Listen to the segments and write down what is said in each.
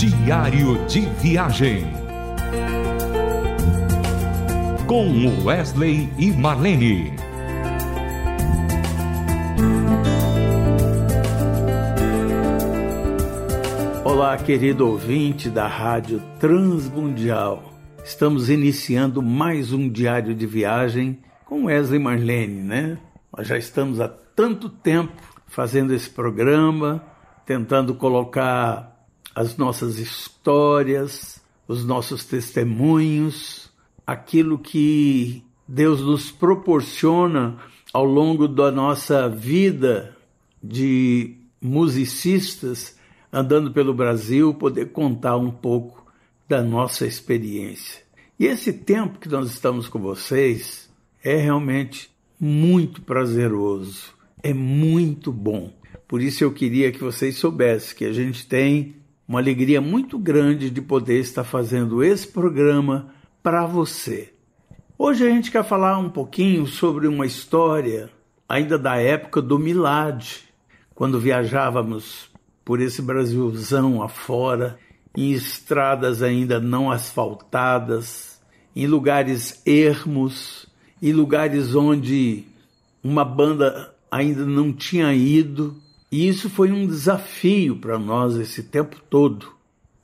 Diário de Viagem. Com Wesley e Marlene. Olá, querido ouvinte da Rádio Transmundial. Estamos iniciando mais um diário de viagem com Wesley e Marlene, né? Nós já estamos há tanto tempo fazendo esse programa, tentando colocar as nossas histórias, os nossos testemunhos, aquilo que Deus nos proporciona ao longo da nossa vida de musicistas andando pelo Brasil, poder contar um pouco da nossa experiência. E esse tempo que nós estamos com vocês é realmente muito prazeroso, é muito bom. Por isso eu queria que vocês soubessem que a gente tem uma alegria muito grande de poder estar fazendo esse programa para você. Hoje a gente quer falar um pouquinho sobre uma história ainda da época do Milad, quando viajávamos por esse Brasilzão afora, em estradas ainda não asfaltadas, em lugares ermos, em lugares onde uma banda ainda não tinha ido e isso foi um desafio para nós esse tempo todo.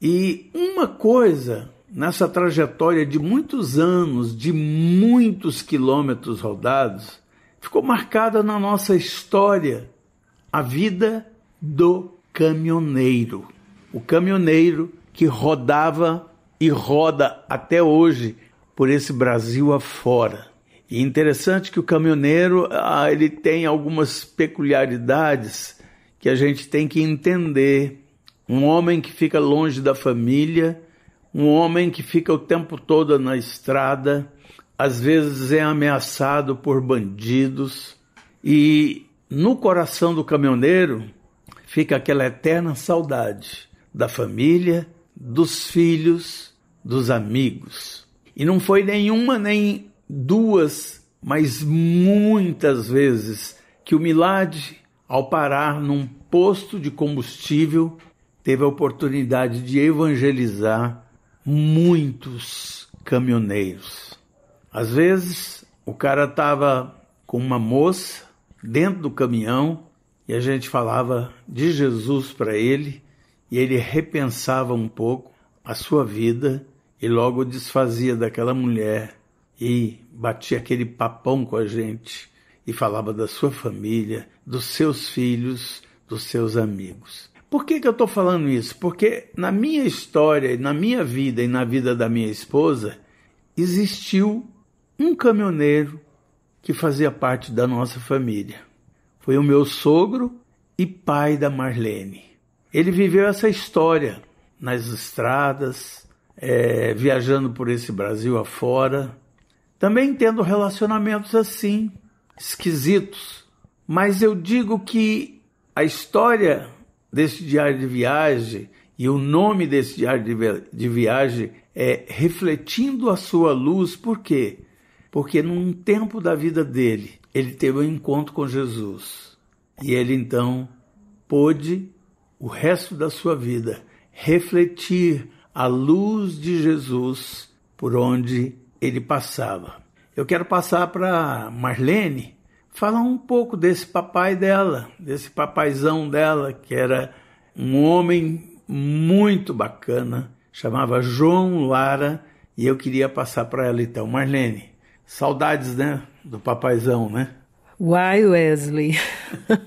E uma coisa nessa trajetória de muitos anos, de muitos quilômetros rodados, ficou marcada na nossa história: a vida do caminhoneiro. O caminhoneiro que rodava e roda até hoje por esse Brasil afora. E interessante que o caminhoneiro ah, ele tem algumas peculiaridades que a gente tem que entender. Um homem que fica longe da família, um homem que fica o tempo todo na estrada, às vezes é ameaçado por bandidos, e no coração do caminhoneiro fica aquela eterna saudade da família, dos filhos, dos amigos. E não foi nenhuma nem duas, mas muitas vezes que o Milad, ao parar num posto de combustível, teve a oportunidade de evangelizar muitos caminhoneiros. Às vezes, o cara estava com uma moça dentro do caminhão e a gente falava de Jesus para ele e ele repensava um pouco a sua vida e logo desfazia daquela mulher e batia aquele papão com a gente e falava da sua família, dos seus filhos, dos seus amigos. Por que, que eu estou falando isso? Porque na minha história, na minha vida e na vida da minha esposa, existiu um caminhoneiro que fazia parte da nossa família. Foi o meu sogro e pai da Marlene. Ele viveu essa história nas estradas, é, viajando por esse Brasil afora, também tendo relacionamentos assim, esquisitos. Mas eu digo que a história desse diário de viagem e o nome desse diário de viagem é Refletindo a Sua Luz, por quê? Porque num tempo da vida dele, ele teve um encontro com Jesus. E ele então pôde, o resto da sua vida, refletir a luz de Jesus por onde ele passava. Eu quero passar para Marlene falar um pouco desse papai dela, desse papaizão dela, que era um homem muito bacana, chamava João Lara, e eu queria passar para ela então. Marlene, saudades, né, do papaizão, né? Uai, Wesley.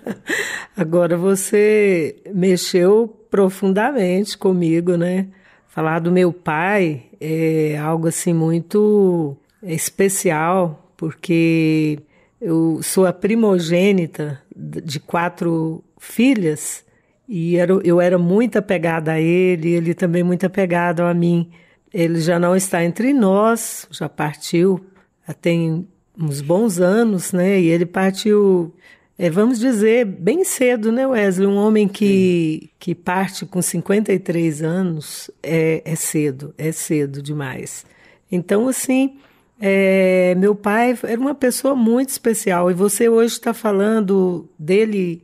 Agora você mexeu profundamente comigo, né? Falar do meu pai é algo assim muito especial, porque eu sou a primogênita de quatro filhas e era, eu era muito apegada a ele, ele também muito apegado a mim. Ele já não está entre nós, já partiu, já tem uns bons anos, né? E ele partiu, é, vamos dizer, bem cedo, né, Wesley? Um homem que, que parte com 53 anos é, é cedo, é cedo demais. Então, assim, é, meu pai era uma pessoa muito especial e você hoje está falando dele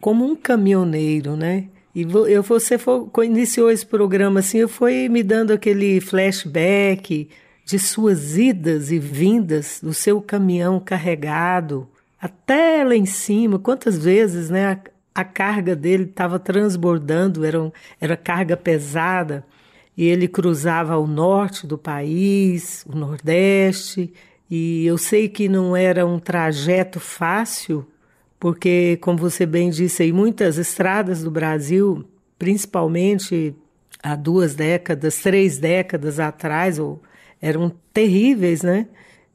como um caminhoneiro, né? E eu, você iniciou esse programa assim, foi me dando aquele flashback de suas idas e vindas, do seu caminhão carregado, até lá em cima, quantas vezes, né? A, a carga dele estava transbordando, era, era carga pesada, e ele cruzava o norte do país, o nordeste, e eu sei que não era um trajeto fácil, porque, como você bem disse aí, muitas estradas do Brasil, principalmente há duas décadas, três décadas atrás, eram terríveis, né?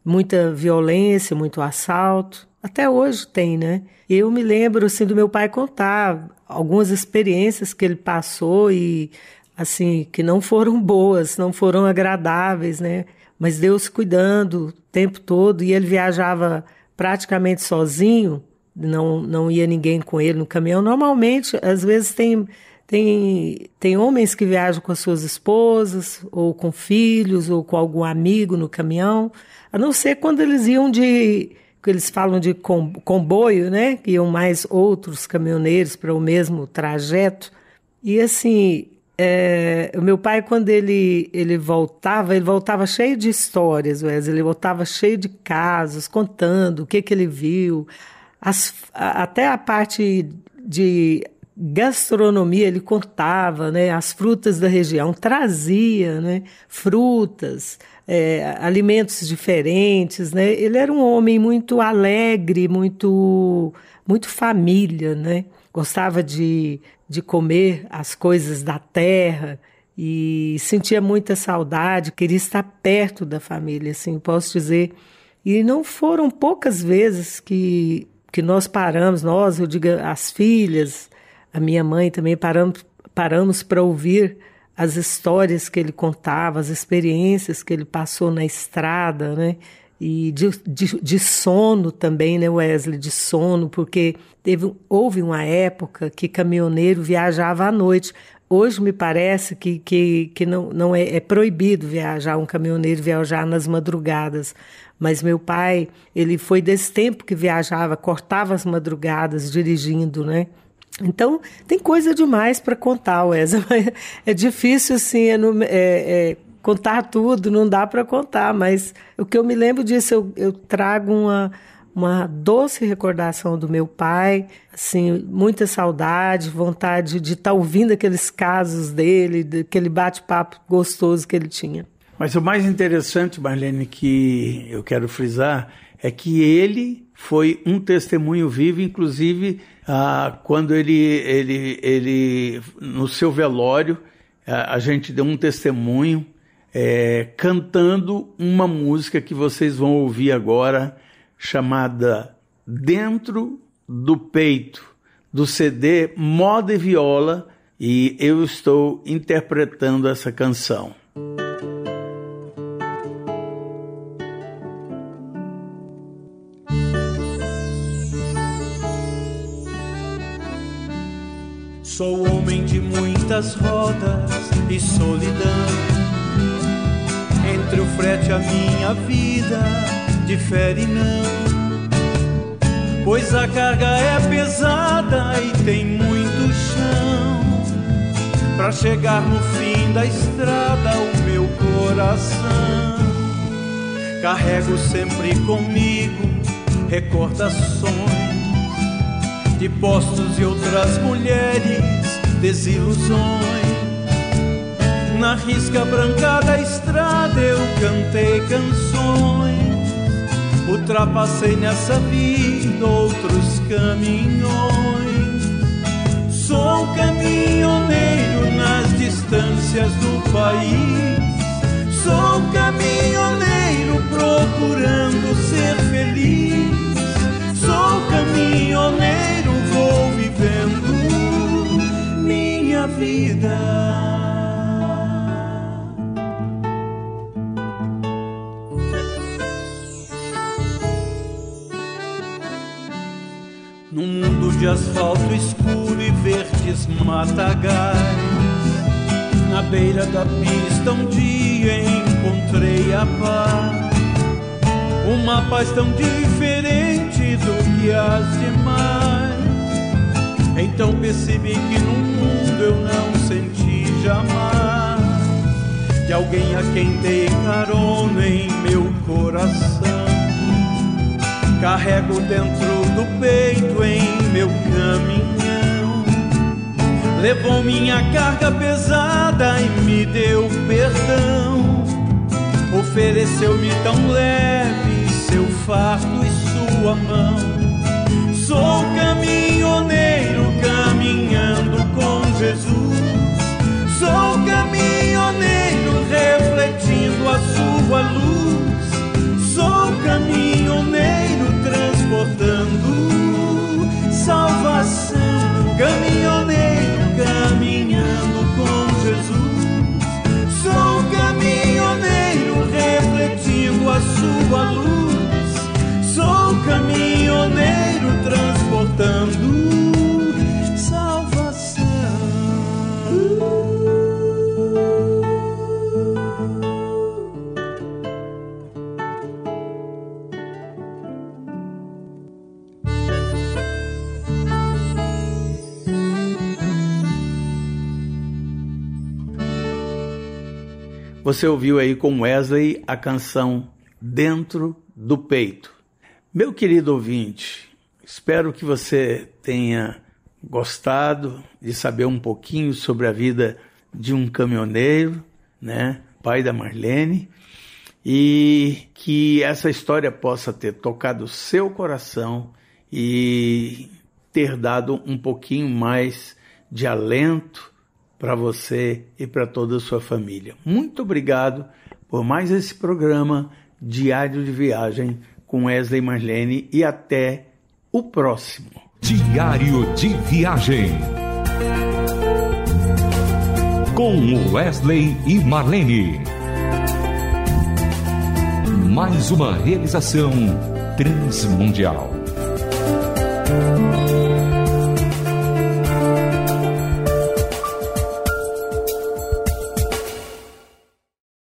Muita violência, muito assalto. Até hoje tem, né? Eu me lembro assim do meu pai contar algumas experiências que ele passou e assim que não foram boas, não foram agradáveis, né? Mas Deus cuidando o tempo todo e ele viajava praticamente sozinho não, não ia ninguém com ele no caminhão. Normalmente, às vezes tem, tem, tem homens que viajam com as suas esposas, ou com filhos, ou com algum amigo no caminhão, a não ser quando eles iam de, que eles falam de comboio, né? Que iam mais outros caminhoneiros para o mesmo trajeto. E assim, é, o meu pai, quando ele, ele voltava, ele voltava cheio de histórias, Wesley, ele voltava cheio de casos, contando o que, que ele viu, as, até a parte de gastronomia ele contava, né, as frutas da região, trazia, né, frutas, é, alimentos diferentes, né. Ele era um homem muito alegre, muito, muito família, né. Gostava de, de comer as coisas da terra e sentia muita saudade, queria estar perto da família, assim, posso dizer. E não foram poucas vezes que que nós paramos, nós, eu digo as filhas, a minha mãe também paramos paramos para ouvir as histórias que ele contava, as experiências que ele passou na estrada, né? E de, de, de sono também, né, Wesley? De sono, porque teve, houve uma época que caminhoneiro viajava à noite. Hoje me parece que, que, que não, não é, é proibido viajar, um caminhoneiro viajar nas madrugadas. Mas meu pai, ele foi desse tempo que viajava, cortava as madrugadas dirigindo, né? Então, tem coisa demais para contar, Wesley. É difícil, assim, é, é, é, contar tudo, não dá para contar, mas o que eu me lembro disso, eu, eu trago uma, uma doce recordação do meu pai, assim, muita saudade, vontade de estar tá ouvindo aqueles casos dele, aquele bate-papo gostoso que ele tinha. Mas o mais interessante, Marlene, que eu quero frisar, é que ele foi um testemunho vivo, inclusive ah, quando ele, ele, ele, no seu velório, a, a gente deu um testemunho é, cantando uma música que vocês vão ouvir agora, chamada Dentro do Peito, do CD Moda e Viola, e eu estou interpretando essa canção. Sou homem de muitas rodas e solidão. O frete a minha vida difere não. Pois a carga é pesada e tem muito chão. Pra chegar no fim da estrada, o meu coração. Carrego sempre comigo recordações de postos e outras mulheres, desilusões. Na risca branca da estrada eu cantei canções, ultrapassei nessa vida outros caminhões. Sou caminhoneiro nas distâncias do país, Num mundo de asfalto escuro e verdes matagais, na beira da pista um dia encontrei a paz. Uma paz tão diferente do que as demais então percebi que no mundo mundo eu não senti jamais de alguém a quem dei carona em meu coração. Carrego dentro do peito em meu caminhão. Levou minha carga pesada e me deu perdão. Ofereceu-me tão leve seu fardo e sua mão. Sou caminhoneiro caminhando com Jesus. A sua luz. Sou caminhoneiro transportando Você ouviu aí com Wesley a canção Dentro do Peito. Meu querido ouvinte, espero que você tenha gostado de saber um pouquinho sobre a vida de um caminhoneiro, né, pai da Marlene, e que essa história possa ter tocado seu coração e ter dado um pouquinho mais de alento para você e para toda a sua família. Muito obrigado por mais esse programa Diário de Viagem com Wesley Marlene e até o próximo. Diário de Viagem com Wesley e Marlene. Mais uma realização transmundial.